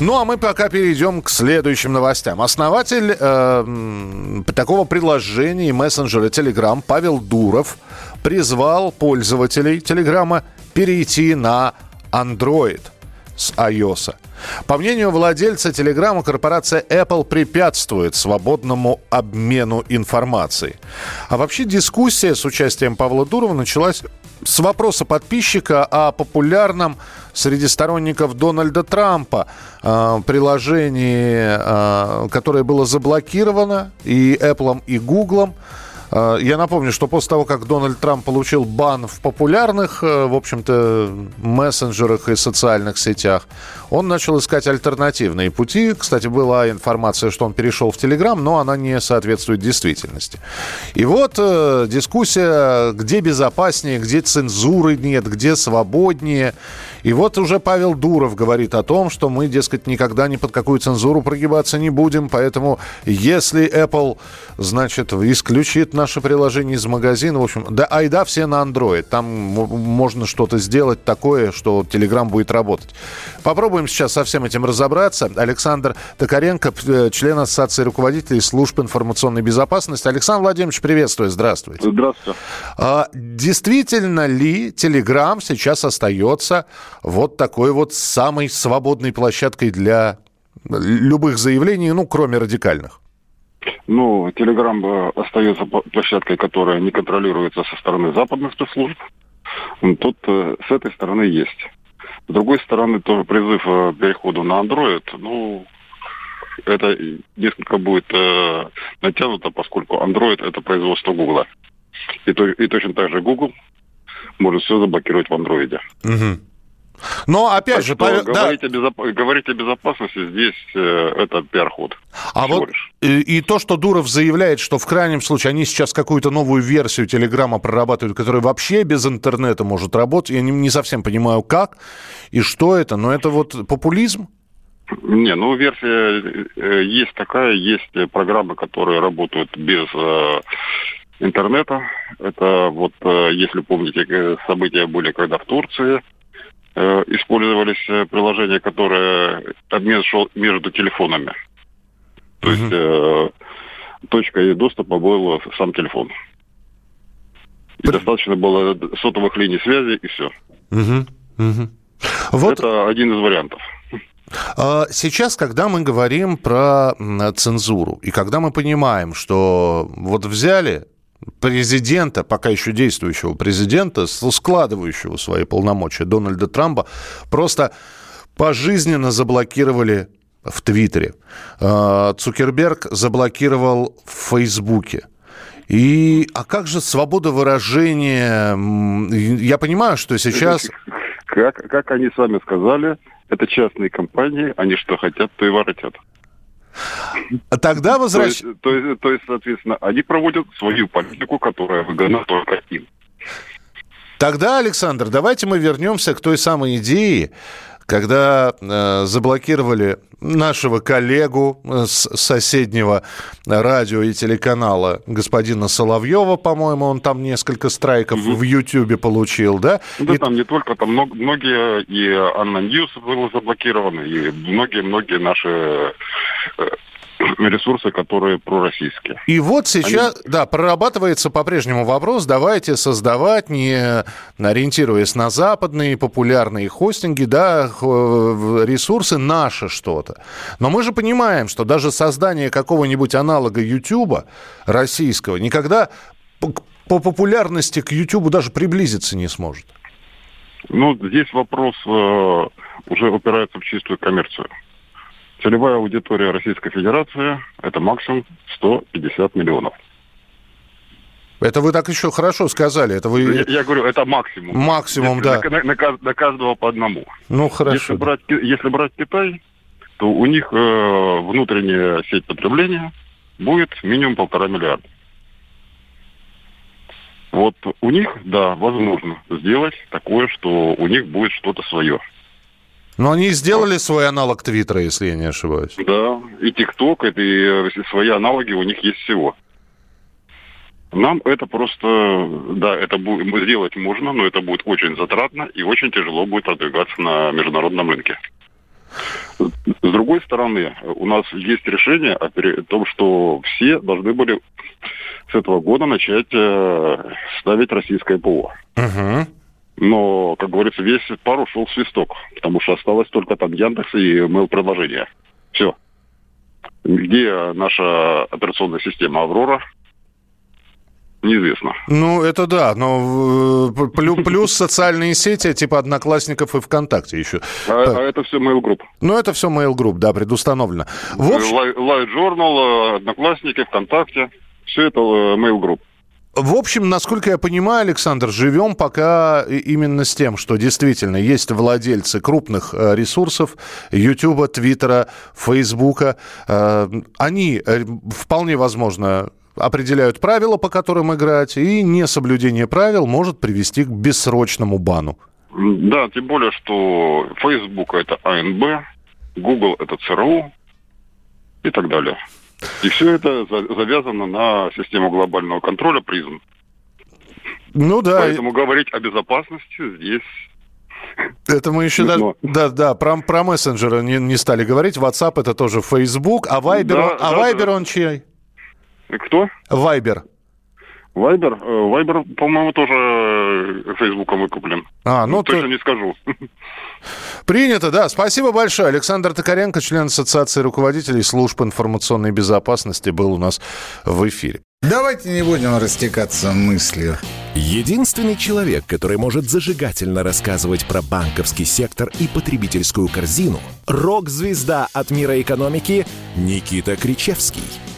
Ну а мы пока перейдем к следующим новостям. Основатель э, такого приложения мессенджера Telegram Павел Дуров призвал пользователей Телеграма перейти на Android с iOS. По мнению владельца Телеграма, корпорация Apple препятствует свободному обмену информацией. А вообще дискуссия с участием Павла Дурова началась с вопроса подписчика о популярном среди сторонников Дональда Трампа э, приложении, э, которое было заблокировано и Apple, и Google. Э, Я напомню, что после того, как Дональд Трамп получил бан в популярных, э, в общем-то, мессенджерах и социальных сетях, он начал искать альтернативные пути. Кстати, была информация, что он перешел в Телеграм, но она не соответствует действительности. И вот э, дискуссия, где безопаснее, где цензуры нет, где свободнее. И вот уже Павел Дуров говорит о том, что мы, дескать, никогда ни под какую цензуру прогибаться не будем, поэтому если Apple, значит, исключит наше приложение из магазина, в общем, да, айда все на Android, там можно что-то сделать такое, что Telegram будет работать. Попробуем сейчас со всем этим разобраться. Александр Токаренко, э, член Ассоциации руководителей служб информационной безопасности. Александр Владимирович, приветствую, здравствуйте. Здравствуйте. А действительно ли Telegram сейчас остается вот такой вот самой свободной площадкой для любых заявлений, ну, кроме радикальных? Ну, Телеграм э, остается площадкой, которая не контролируется со стороны западных спецслужб. Тут э, с этой стороны есть. С другой стороны, тоже призыв э, к переходу на Android, ну, это несколько будет э, натянуто, поскольку Android это производство Гугла. И, то- и точно так же Google может все заблокировать в андроиде. Мгм. Но опять Так же, что Павел- да, говорить, о безоп- говорить о безопасности здесь э, это пиар-ход. а всего вот лишь. и, и то, что Дуров заявляет, что в крайнем случае они сейчас какую-то новую версию Телеграма прорабатывают, которая вообще без интернета может работать, я не, не совсем понимаю, как и что это, но это вот популизм? Не, ну версия э, есть такая, есть программы, которые работают без э, интернета. Это вот, э, если помните, э, события были, когда в Турции использовались э, приложения, которые обмен шел между телефонами. То есть э, точкой доступа был сам телефон. И Пр- достаточно было сотовых линий связи, и все. Мгм, мгм. Вот Это один из вариантов. А, Сейчас, когда мы говорим про цензуру, и когда мы понимаем, что вот взяли президента, пока еще действующего президента, складывающего свои полномочия Дональда Трампа, просто пожизненно заблокировали в Твиттере. А, Цукерберг заблокировал в Фейсбуке. И, а как же свобода выражения? Я понимаю, что сейчас... Как, как они сами сказали, это частные компании, они что хотят, то и воротят. Тогда То возвращ... есть, то, есть, то есть, соответственно, они проводят свою политику, которая выгодна только им. Тогда, Александр, давайте мы вернемся к той самой идее, когда э, заблокировали нашего коллегу э, с соседнего радио и телеканала господина Соловьева, по-моему, он там несколько страйков в Ютьюбе получил, да? Да И- там не только, там многие, и Anna News было заблокировано, и многие-многие наши э, ресурсы, которые пророссийские. И вот сейчас, да, прорабатывается по-прежнему вопрос, давайте создавать, не ориентируясь на западные популярные хостинги, да, ресурсы наши что-то. Но мы же понимаем, что даже создание какого-нибудь аналога YouTube российского никогда по популярности к YouTube даже приблизиться не сможет. Ну, здесь вопрос э, уже упирается в чистую коммерцию. Целевая аудитория Российской Федерации – это максимум 150 миллионов. Это вы так еще хорошо сказали. Это вы... Я, я говорю, это максимум. Максимум, Если да. На, на на каждого по одному. Ну, Если хорошо. брать, Ки- если брать Китай, то у них э, внутренняя сеть потребления будет минимум полтора миллиарда. Вот у них, да, возможно сделать такое, что у них будет что-то свое. Но они сделали свой аналог Твиттера, если я не ошибаюсь. Да, и ТикТок, и свои аналоги у них есть всего. Нам это просто, да, это будет, сделать можно, но это будет очень затратно и очень тяжело будет продвигаться на международном рынке. С другой стороны, у нас есть решение о том, что все должны были с этого года начать э, ставить российское ПО. Угу. Но, как говорится, весь пар ушел в свисток, потому что осталось только там Яндекс и mail-приложение. Все. Где наша операционная система «Аврора», неизвестно. Ну, это да, но э, плюс, плюс социальные сети типа Одноклассников и ВКонтакте еще. А, а это все Mail Group. Ну, это все Mail Group, да, предустановлено. В общем... Light Journal, Одноклассники, ВКонтакте, все это э, Mail Group. В общем, насколько я понимаю, Александр, живем пока именно с тем, что действительно есть владельцы крупных э, ресурсов Ютуба, Твиттера, Фейсбука. Они вполне возможно определяют правила, по которым играть, и несоблюдение правил может привести к бессрочному бану. Да, тем более, что Facebook это АНБ, Google это ЦРУ и так далее. И все это завязано на систему глобального контроля призм. Ну да. Поэтому говорить о безопасности здесь это мы еще даже, да, да, про, про мессенджеры не, не стали говорить. WhatsApp это тоже Facebook, а Viber, да, а да, Viber да. он чей? Кто? Вайбер. Вайбер? Э, Вайбер, по-моему, тоже э, Фейсбуком выкуплен. А, ну, Точно ты... не скажу. Принято, да. Спасибо большое. Александр Токаренко, член Ассоциации руководителей служб информационной безопасности, был у нас в эфире. Давайте не будем растекаться мыслью. Единственный человек, который может зажигательно рассказывать про банковский сектор и потребительскую корзину – рок-звезда от мира экономики Никита Кричевский –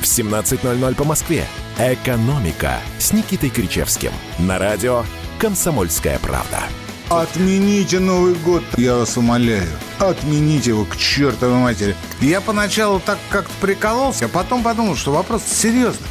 в 17.00 по Москве. «Экономика» с Никитой Кричевским. На радио «Комсомольская правда». Отмените Новый год, я вас умоляю. Отмените его к чертовой матери. Я поначалу так как-то прикололся, а потом подумал, что вопрос серьезный.